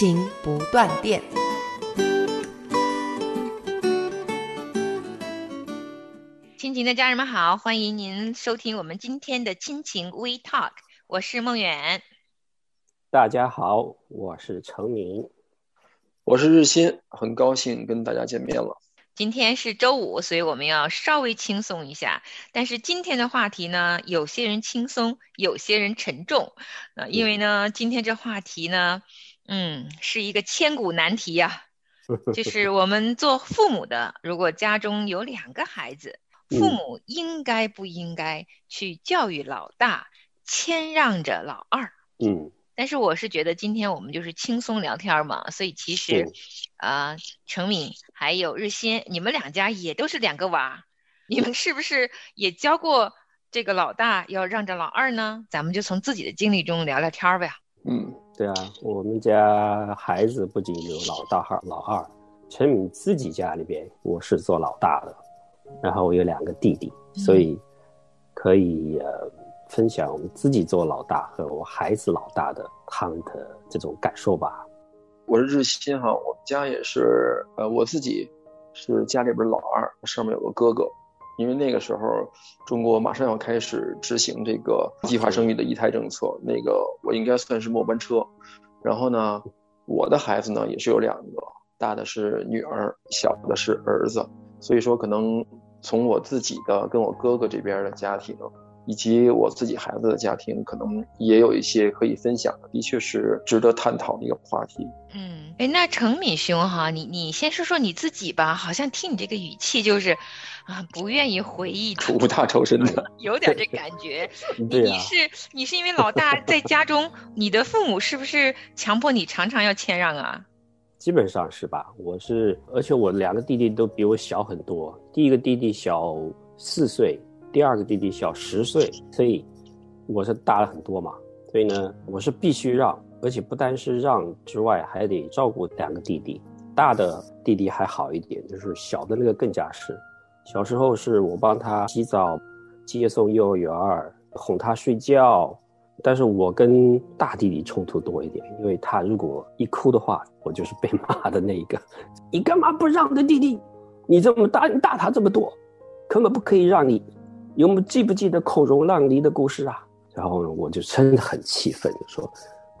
亲情不断电。亲情的家人们好，欢迎您收听我们今天的亲情 We Talk，我是梦远。大家好，我是程明，我是日新，很高兴跟大家见面了。今天是周五，所以我们要稍微轻松一下。但是今天的话题呢，有些人轻松，有些人沉重。呃，因为呢，今天这话题呢，嗯，是一个千古难题呀、就是我们做父母的，如果家中有两个孩子，父母应该不应该去教育老大，谦让着老二？嗯，但是我是觉得今天我们就是轻松聊天嘛，所以其实，啊、程敏还有日新，你们两家也都是两个娃，你们是不是也教过这个老大要让着老二呢？咱们就从自己的经历中聊聊天儿呗。嗯，对啊，我们家孩子不仅有老大和老二，陈敏自己家里边我是做老大的，然后我有两个弟弟，所以可以呃分享我们自己做老大和我孩子老大的他们的这种感受吧。我是日新哈，我们家也是，呃，我自己是家里边老二，上面有个哥哥。因为那个时候中国马上要开始执行这个计划生育的一胎政策，那个我应该算是末班车。然后呢，我的孩子呢也是有两个，大的是女儿，小的是儿子。所以说，可能从我自己的跟我哥哥这边的家庭，以及我自己孩子的家庭，可能也有一些可以分享的，的确是值得探讨的一个话题。嗯，哎，那程敏兄哈，你你先说说你自己吧，好像听你这个语气就是，啊，不愿意回忆的，苦大仇深的，有点这感觉。啊你是你是因为老大在家中，你的父母是不是强迫你常常要谦让啊？基本上是吧？我是，而且我两个弟弟都比我小很多。第一个弟弟小四岁，第二个弟弟小十岁，所以我是大了很多嘛。所以呢，我是必须让，而且不单是让之外，还得照顾两个弟弟。大的弟弟还好一点，就是小的那个更加是。小时候是我帮他洗澡、接送幼儿园、哄他睡觉，但是我跟大弟弟冲突多一点，因为他如果一哭的话，我就是被骂的那一个。你干嘛不让的弟弟？你这么大，你大他这么多，根本不可以让你。有没记不记得孔融让梨的故事啊？然后呢，我就真的很气愤，就说，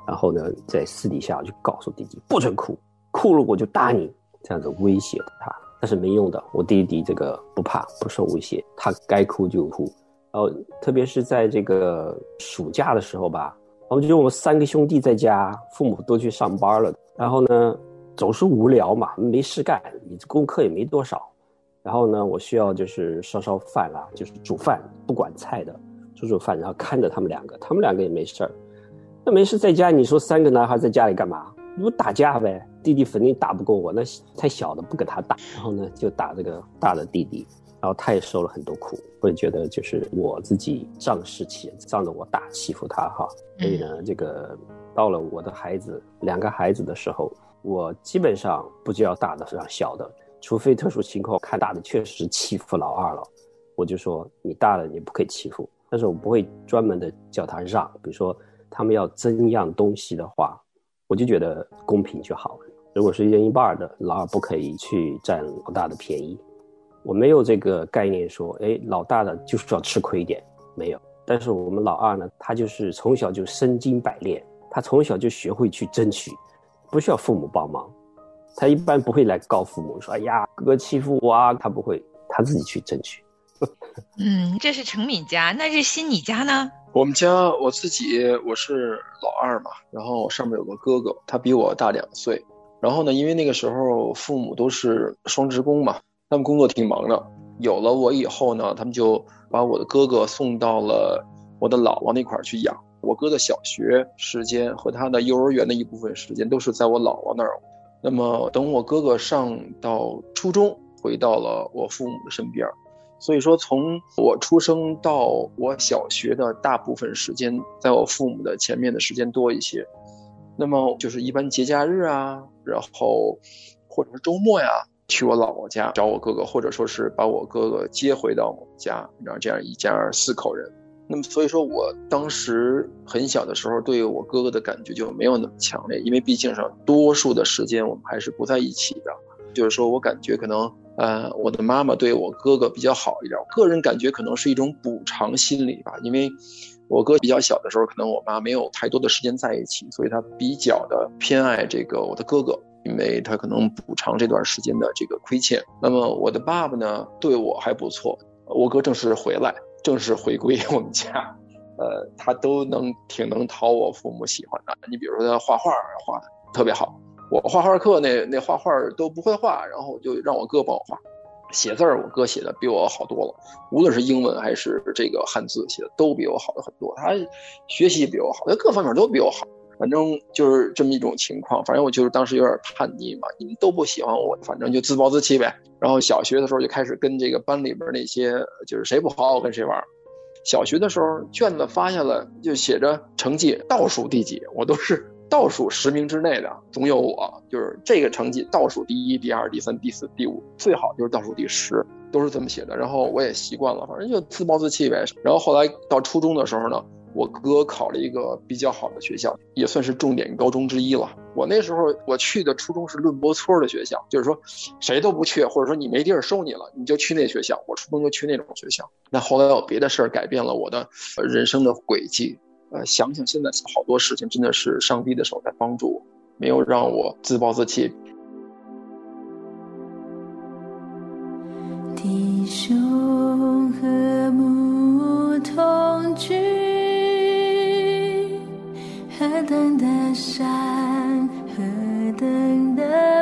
然后呢，在私底下我就告诉弟弟不准哭，哭了我就打你，这样子威胁他。但是没用的，我弟弟这个不怕，不受威胁，他该哭就哭。然后特别是在这个暑假的时候吧，我们就我们三个兄弟在家，父母都去上班了，然后呢总是无聊嘛，没事干，你这功课也没多少，然后呢我需要就是烧烧饭啦，就是煮饭，不管菜的，煮煮饭，然后看着他们两个，他们两个也没事儿，那没事在家，你说三个男孩在家里干嘛？你不打架呗？弟弟肯定打不过我，那太小的不跟他打，然后呢就打这个大的弟弟。然后他也受了很多苦，我也觉得就是我自己仗势欺人，仗着我大欺负他哈。所以呢，这个到了我的孩子两个孩子的时候，我基本上不就要大的让小的，除非特殊情况看大的确实欺负老二了，我就说你大了你不可以欺负，但是我不会专门的叫他让，比如说他们要争一样东西的话，我就觉得公平就好。如果是一人一半的，老二不可以去占老大的便宜。我没有这个概念说，哎，老大的就是要吃亏一点，没有。但是我们老二呢，他就是从小就身经百炼，他从小就学会去争取，不需要父母帮忙。他一般不会来告父母说，哎呀，哥哥欺负我啊，他不会，他自己去争取。嗯，这是程敏家，那日新你家呢？我们家我自己我是老二嘛，然后上面有个哥哥，他比我大两岁。然后呢，因为那个时候父母都是双职工嘛，他们工作挺忙的。有了我以后呢，他们就把我的哥哥送到了我的姥姥那块儿去养。我哥的小学时间和他的幼儿园的一部分时间都是在我姥姥那儿。那么等我哥哥上到初中，回到了我父母的身边。所以说，从我出生到我小学的大部分时间，在我父母的前面的时间多一些。那么就是一般节假日啊，然后或者是周末呀，去我姥姥家找我哥哥，或者说是把我哥哥接回到我们家，然后这样一家四口人。那么所以说我当时很小的时候，对我哥哥的感觉就没有那么强烈，因为毕竟上多数的时间我们还是不在一起的。就是说我感觉可能呃，我的妈妈对我哥哥比较好一点，个人感觉可能是一种补偿心理吧，因为。我哥比较小的时候，可能我妈没有太多的时间在一起，所以他比较的偏爱这个我的哥哥，因为他可能补偿这段时间的这个亏欠。那么我的爸爸呢，对我还不错。我哥正式回来，正式回归我们家，呃，他都能挺能讨我父母喜欢的。你比如说他画画画的特别好，我画画课那那画画都不会画，然后就让我哥帮我画。写字儿，我哥写的比我好多了，无论是英文还是这个汉字，写的都比我好的很多。他学习比我好，他各方面都比我好。反正就是这么一种情况。反正我就是当时有点叛逆嘛，你们都不喜欢我，反正就自暴自弃呗。然后小学的时候就开始跟这个班里边那些，就是谁不好好跟谁玩。小学的时候卷子发下来就写着成绩倒数第几，我都是。倒数十名之内的总有我，就是这个成绩倒数第一、第二、第三、第四、第五，最好就是倒数第十，都是这么写的。然后我也习惯了，反正就自暴自弃呗。然后后来到初中的时候呢，我哥考了一个比较好的学校，也算是重点高中之一了。我那时候我去的初中是论波村的学校，就是说谁都不去，或者说你没地儿收你了，你就去那学校。我初中就去那种学校。那后来有别的事儿改变了我的人生的轨迹。呃，想想现在好多事情，真的是上帝的手在帮助我，没有让我自暴自弃。弟兄和睦同居，等的山，何等的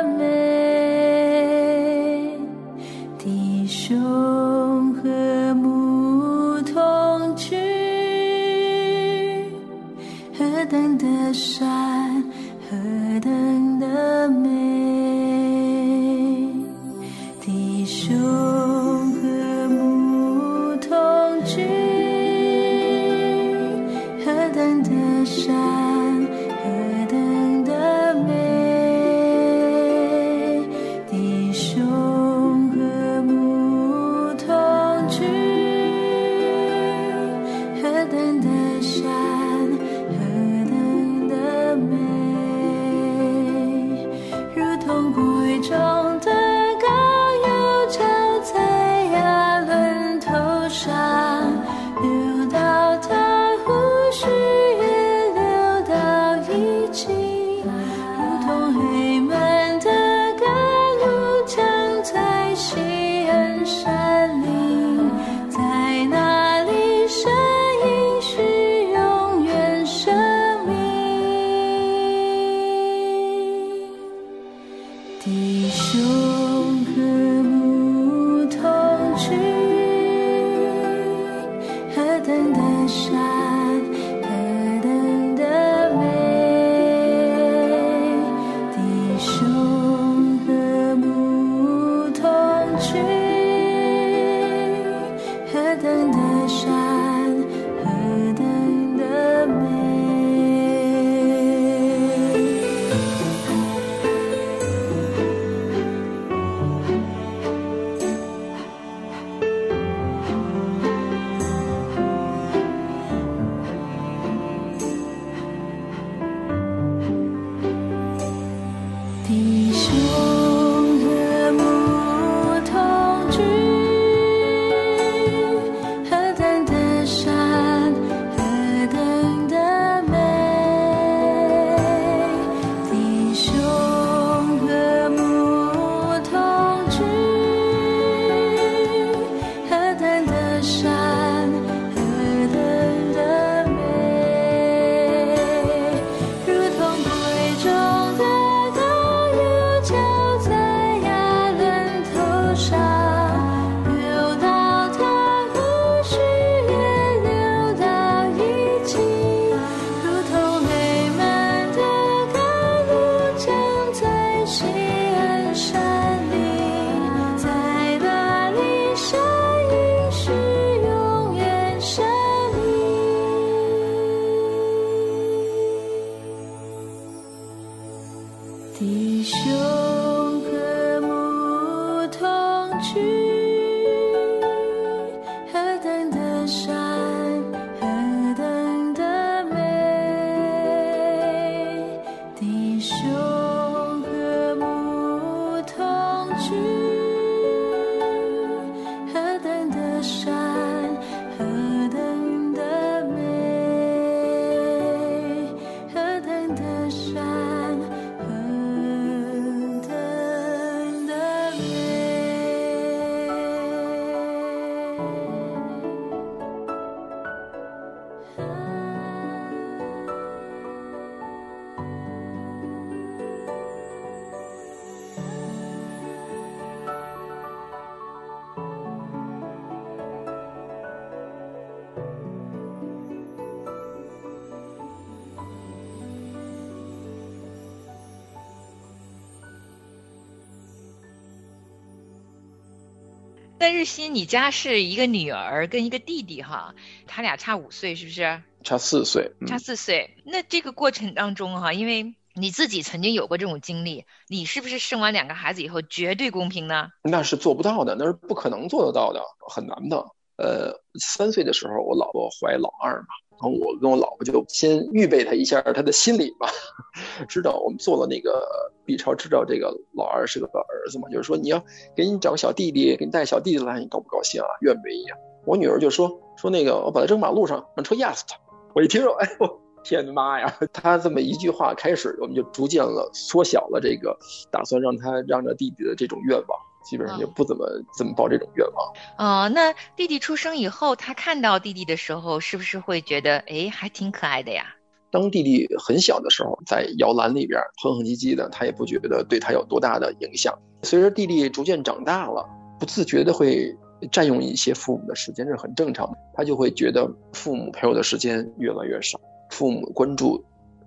那日新，你家是一个女儿跟一个弟弟哈，他俩差五岁，是不是？差四岁，嗯差四岁。那这个过程当中哈，因为你自己曾经有过这种经历，你是不是生完两个孩子以后绝对公平呢？那是做不到的，那是不可能做得到的，很难的。呃，三岁的时候，我老婆怀老二嘛，然后我跟我老婆就先预备她一下她的心理嘛，知道我们做了那个 B 超，知道这个老二是个儿子嘛，就是说你要给你找个小弟弟，给你带小弟弟来，你高不高兴啊？愿不愿意啊？我女儿就说说那个我把他扔马路上，让车压死他。我一听说，哎呦，天妈呀！他这么一句话开始，我们就逐渐了缩小了这个打算让他让着弟弟的这种愿望，基本上就不怎么怎么抱这种愿望。哦，那弟弟出生以后，他看到弟弟的时候，是不是会觉得，哎，还挺可爱的呀？当弟弟很小的时候，在摇篮里边哼哼唧唧的，他也不觉得对他有多大的影响。随着弟弟逐渐长大了，不自觉的会占用一些父母的时间，这是很正常的。他就会觉得父母陪我的时间越来越少，父母关注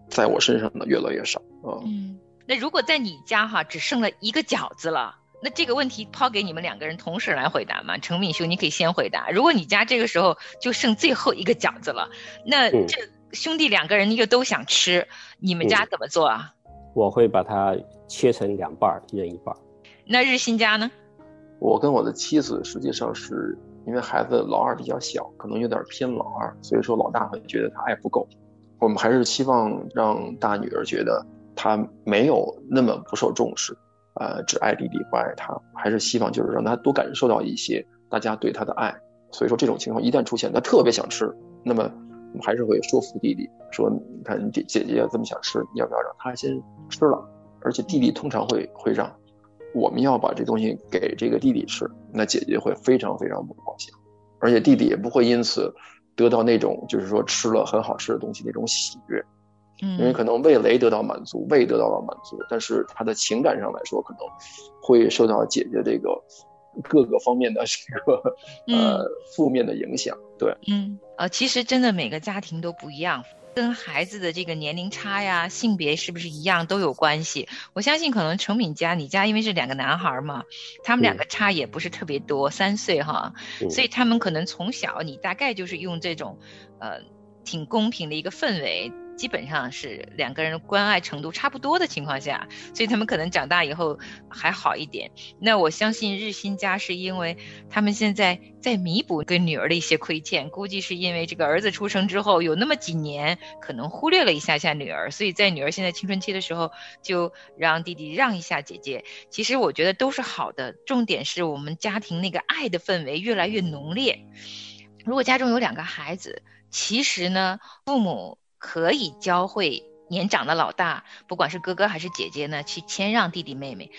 在我身上的越来越少啊。嗯，那如果在你家哈只剩了一个饺子了，那这个问题抛给你们两个人同时来回答嘛？程敏兄，你可以先回答。如果你家这个时候就剩最后一个饺子了，那嗯这兄弟两个人又都想吃，你们家怎么做啊？我会把它切成两半儿，一人一半儿。那日新家呢？我跟我的妻子实际上是因为孩子老二比较小，可能有点偏老二，所以说老大会觉得他爱不够。我们还是希望让大女儿觉得她没有那么不受重视，呃，只爱弟弟不爱他，还是希望就是让他多感受到一些大家对他的爱。所以说这种情况一旦出现，他特别想吃，那么我们还是会说服弟弟说，你看你姐姐姐这么想吃，你要不要让他先吃了？而且弟弟通常会会让。我们要把这东西给这个弟弟吃，那姐姐会非常非常不高兴，而且弟弟也不会因此得到那种就是说吃了很好吃的东西那种喜悦，嗯，因为可能味蕾得到满足，胃得到了满足，但是他的情感上来说，可能会受到姐姐这个各个方面的这个呃负面的影响。对，嗯，呃，其实真的每个家庭都不一样。跟孩子的这个年龄差呀、性别是不是一样都有关系。我相信可能程敏家，你家因为是两个男孩嘛，他们两个差也不是特别多，三岁哈，嗯所以他们可能从小你大概就是用这种，呃，挺公平的一个氛围。基本上是两个人关爱程度差不多的情况下，所以他们可能长大以后还好一点。那我相信日新家是因为他们现在在弥补跟女儿的一些亏欠，估计是因为这个儿子出生之后有那么几年可能忽略了一下下女儿，所以在女儿现在青春期的时候就让弟弟让一下姐姐。其实我觉得都是好的，重点是我们家庭那个爱的氛围越来越浓烈。如果家中有两个孩子，其实呢，父母。可以教会年长的老大，不管是哥哥还是姐姐呢，去谦让弟弟妹妹，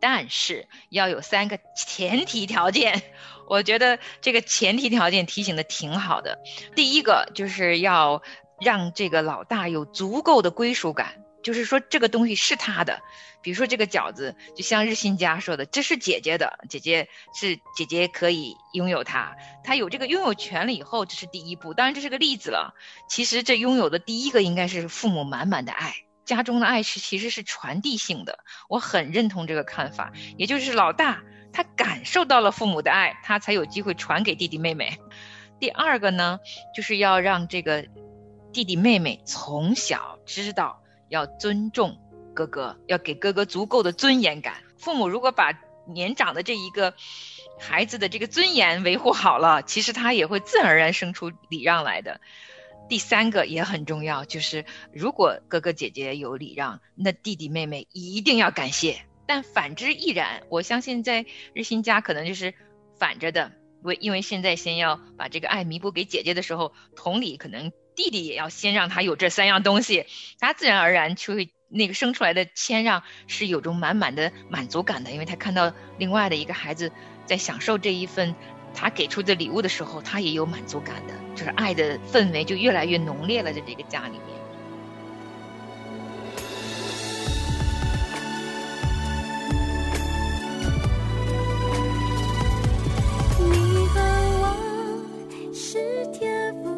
但是要有三个前提条件。我觉得这个前提条件提醒的挺好的。第一个就是要让这个老大有足够的归属感，就是说这个东西是他的。比如说这个饺子，就像日新家说的，这是姐姐的，姐姐是姐姐可以拥有它，她有这个拥有权了以后，这是第一步。当然这是个例子了，其实这拥有的第一个应该是父母满满的爱，家中的爱是其实是传递性的，我很认同这个看法。也就是老大他感受到了父母的爱，他才有机会传给弟弟妹妹。第二个呢，就是要让这个弟弟妹妹从小知道要尊重。哥哥，要给哥哥足够的尊严感。父母如果把年长的这一个孩子的这个尊严维护好了，其实他也会自然而然生出礼让来的。第三个也很重要，就是如果哥哥姐姐有礼让，那弟弟妹妹一定要感谢。但反之亦然。我相信在日新家可能就是反着的，为因为现在先要把这个爱弥补给姐姐的时候，同理可能弟弟也要先让他有这三样东西，他自然而然就会那个生出来的谦让是有种满满的满足感的，因为他看到另外的一个孩子在享受这一份他给出的礼物的时候，他也有满足感的，就是爱的氛围就越来越浓烈了，在这个家里面。你和我是天赋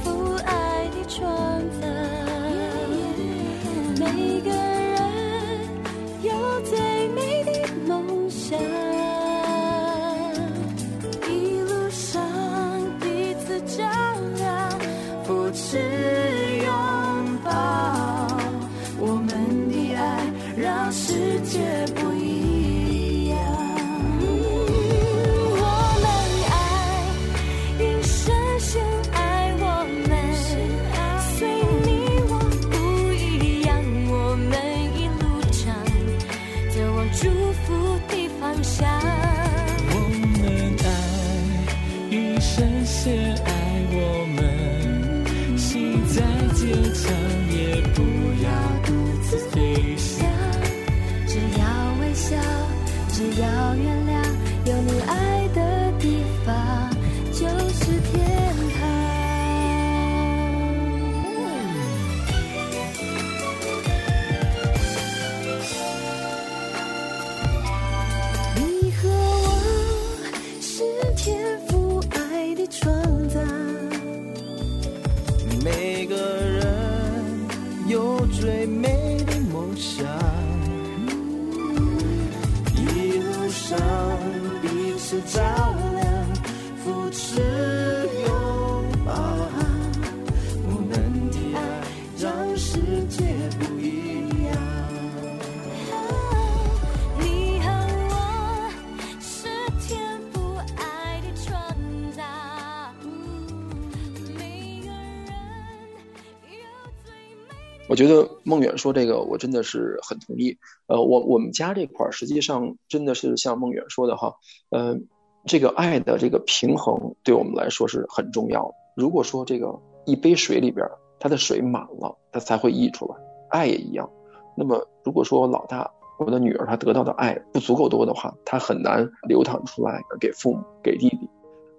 我觉得孟远说这个，我真的是很同意。呃，我我们家这块儿实际上真的是像孟远说的哈，呃，这个爱的这个平衡对我们来说是很重要的。如果说这个一杯水里边它的水满了，它才会溢出来，爱也一样。那么如果说老大我的女儿她得到的爱不足够多的话，她很难流淌出来给父母给弟弟。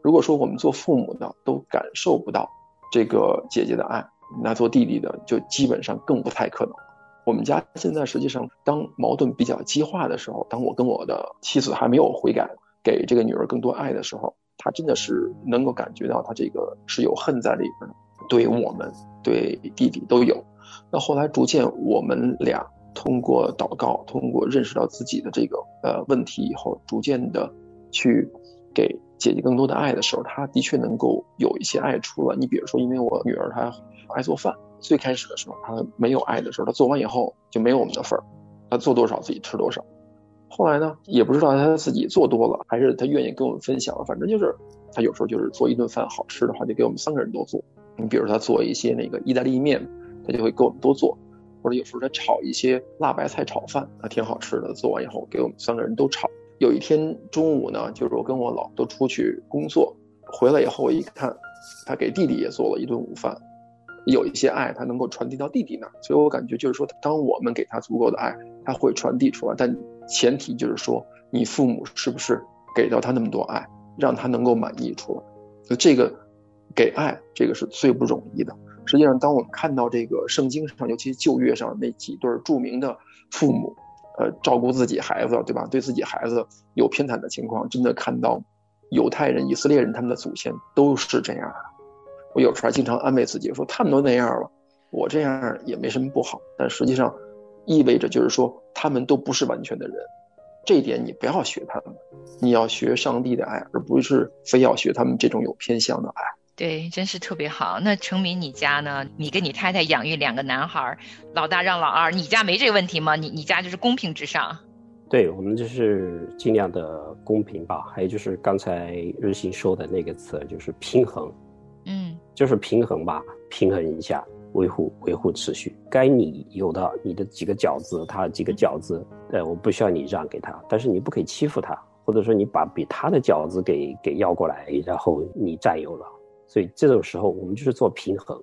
如果说我们做父母的都感受不到这个姐姐的爱，那做弟弟的就基本上更不太可能。我们家现在实际上，当矛盾比较激化的时候，当我跟我的妻子还没有悔改，给这个女儿更多爱的时候，她真的是能够感觉到她这个是有恨在里边的，对我们、对弟弟都有。那后来逐渐我们俩通过祷告，通过认识到自己的这个呃问题以后，逐渐的去给姐姐更多的爱的时候，她的确能够有一些爱出来。你比如说，因为我女儿她爱做饭，最开始的时候他没有爱的时候，他做完以后就没有我们的份儿，他做多少自己吃多少。后来呢，也不知道他自己做多了，还是他愿意跟我们分享，反正就是他有时候就是做一顿饭好吃的话，就给我们三个人都做。你比如他做一些那个意大利面，他就会给我们多做。或者有时候他炒一些辣白菜炒饭，啊，挺好吃的。做完以后给我们三个人都炒。有一天中午呢，就是我跟我老都出去工作，回来以后我一看，他给弟弟也做了一顿午饭，有一些爱他能够传递到弟弟那儿，所以我感觉就是说，当我们给他足够的爱，他会传递出来，但前提就是说，你父母是不是给到他那么多爱，让他能够满意出来？就这个给爱，这个是最不容易的。实际上，当我们看到这个圣经上，尤其旧约上那几对著名的父母，呃照顾自己孩子，对吧？对自己孩子有偏袒的情况，真的看到犹太人、以色列人他们的祖先都是这样的。我有时候还经常安慰自己说，他们都那样了，我这样也没什么不好。但实际上，意味着就是说，他们都不是完全的人。这一点你不要学他们，你要学上帝的爱，而不是非要学他们这种有偏向的爱。对，真是特别好。那成明，你家呢？你跟你太太养育两个男孩，老大让老二，你家没这个问题吗？你你家就是公平至上。对我们就是尽量的公平吧。还有就是刚才日新说的那个词，就是平衡。嗯，就是平衡吧，平衡一下，维护维护秩序。该你有的，你的几个饺子，他几个饺子，呃，我不需要你让给他，但是你不可以欺负他，或者说你把比他的饺子给给要过来，然后你占有了。所以这种时候，我们就是做平衡。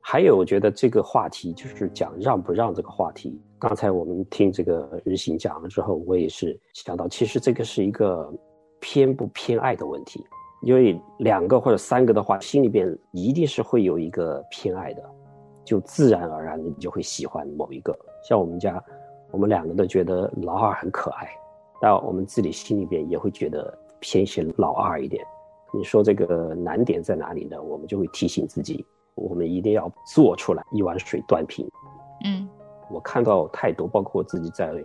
还有，我觉得这个话题就是讲让不让这个话题。刚才我们听这个日行讲了之后，我也是想到，其实这个是一个偏不偏爱的问题。因为两个或者三个的话，心里边一定是会有一个偏爱的，就自然而然的你就会喜欢某一个。像我们家，我们两个都觉得老二很可爱，但我们自己心里边也会觉得偏心老二一点。你说这个难点在哪里呢？我们就会提醒自己，我们一定要做出来一碗水端平。嗯，我看到太多，包括我自己在内，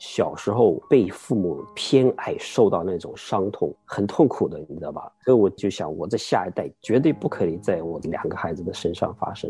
小时候被父母偏爱，受到那种伤痛，很痛苦的，你知道吧？所以我就想，我这下一代绝对不可以在我两个孩子的身上发生，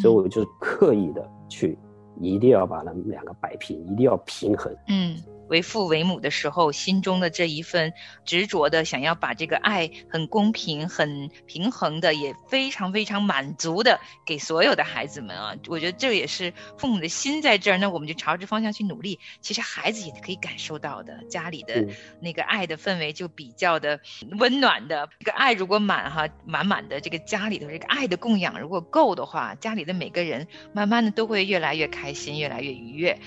所以我就刻意的去，一定要把他们两个摆平，一定要平衡。嗯。为父为母的时候，心中的这一份执着的想要把这个爱很公平、很平衡的，也非常非常满足的给所有的孩子们啊！我觉得这也是父母的心在这儿，那我们就朝着方向去努力。其实孩子也可以感受到的，家里的那个爱的氛围就比较的温暖的。这个爱如果满哈满满的，这个家里头这个爱的供养如果够的话，家里的每个人慢慢的都会越来越开心，越来越愉悦。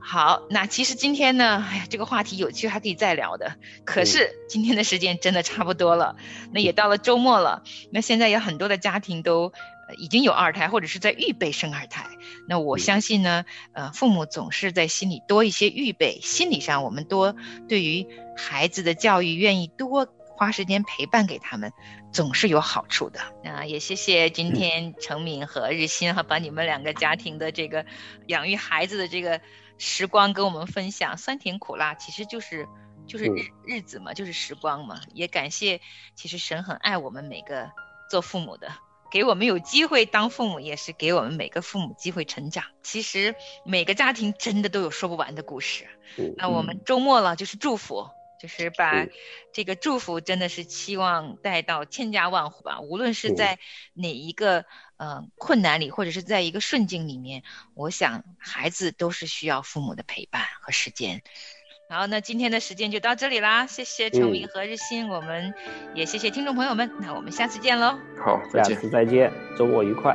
好，那其实今天呢，哎呀，这个话题有趣，还可以再聊的。可是今天的时间真的差不多了，那也到了周末了。那现在有很多的家庭都已经有二胎，或者是在预备生二胎。那我相信呢，呃，父母总是在心里多一些预备，心理上我们多对于孩子的教育愿意多花时间陪伴给他们，总是有好处的。那也谢谢今天程敏和日新哈，把你们两个家庭的这个养育孩子的这个。时光跟我们分享酸甜苦辣，其实就是就是日日子嘛，就是时光嘛。也感谢，其实神很爱我们每个做父母的，给我们有机会当父母，也是给我们每个父母机会成长。其实每个家庭真的都有说不完的故事。那我们周末了，就是祝福，就是把这个祝福真的是期望带到千家万户吧。无论是在哪一个。嗯，困难里或者是在一个顺境里面，我想孩子都是需要父母的陪伴和时间。好，那今天的时间就到这里啦，谢谢陈明和日新，我们也谢谢听众朋友们，那我们下次见喽。好，下次再见，周末愉快。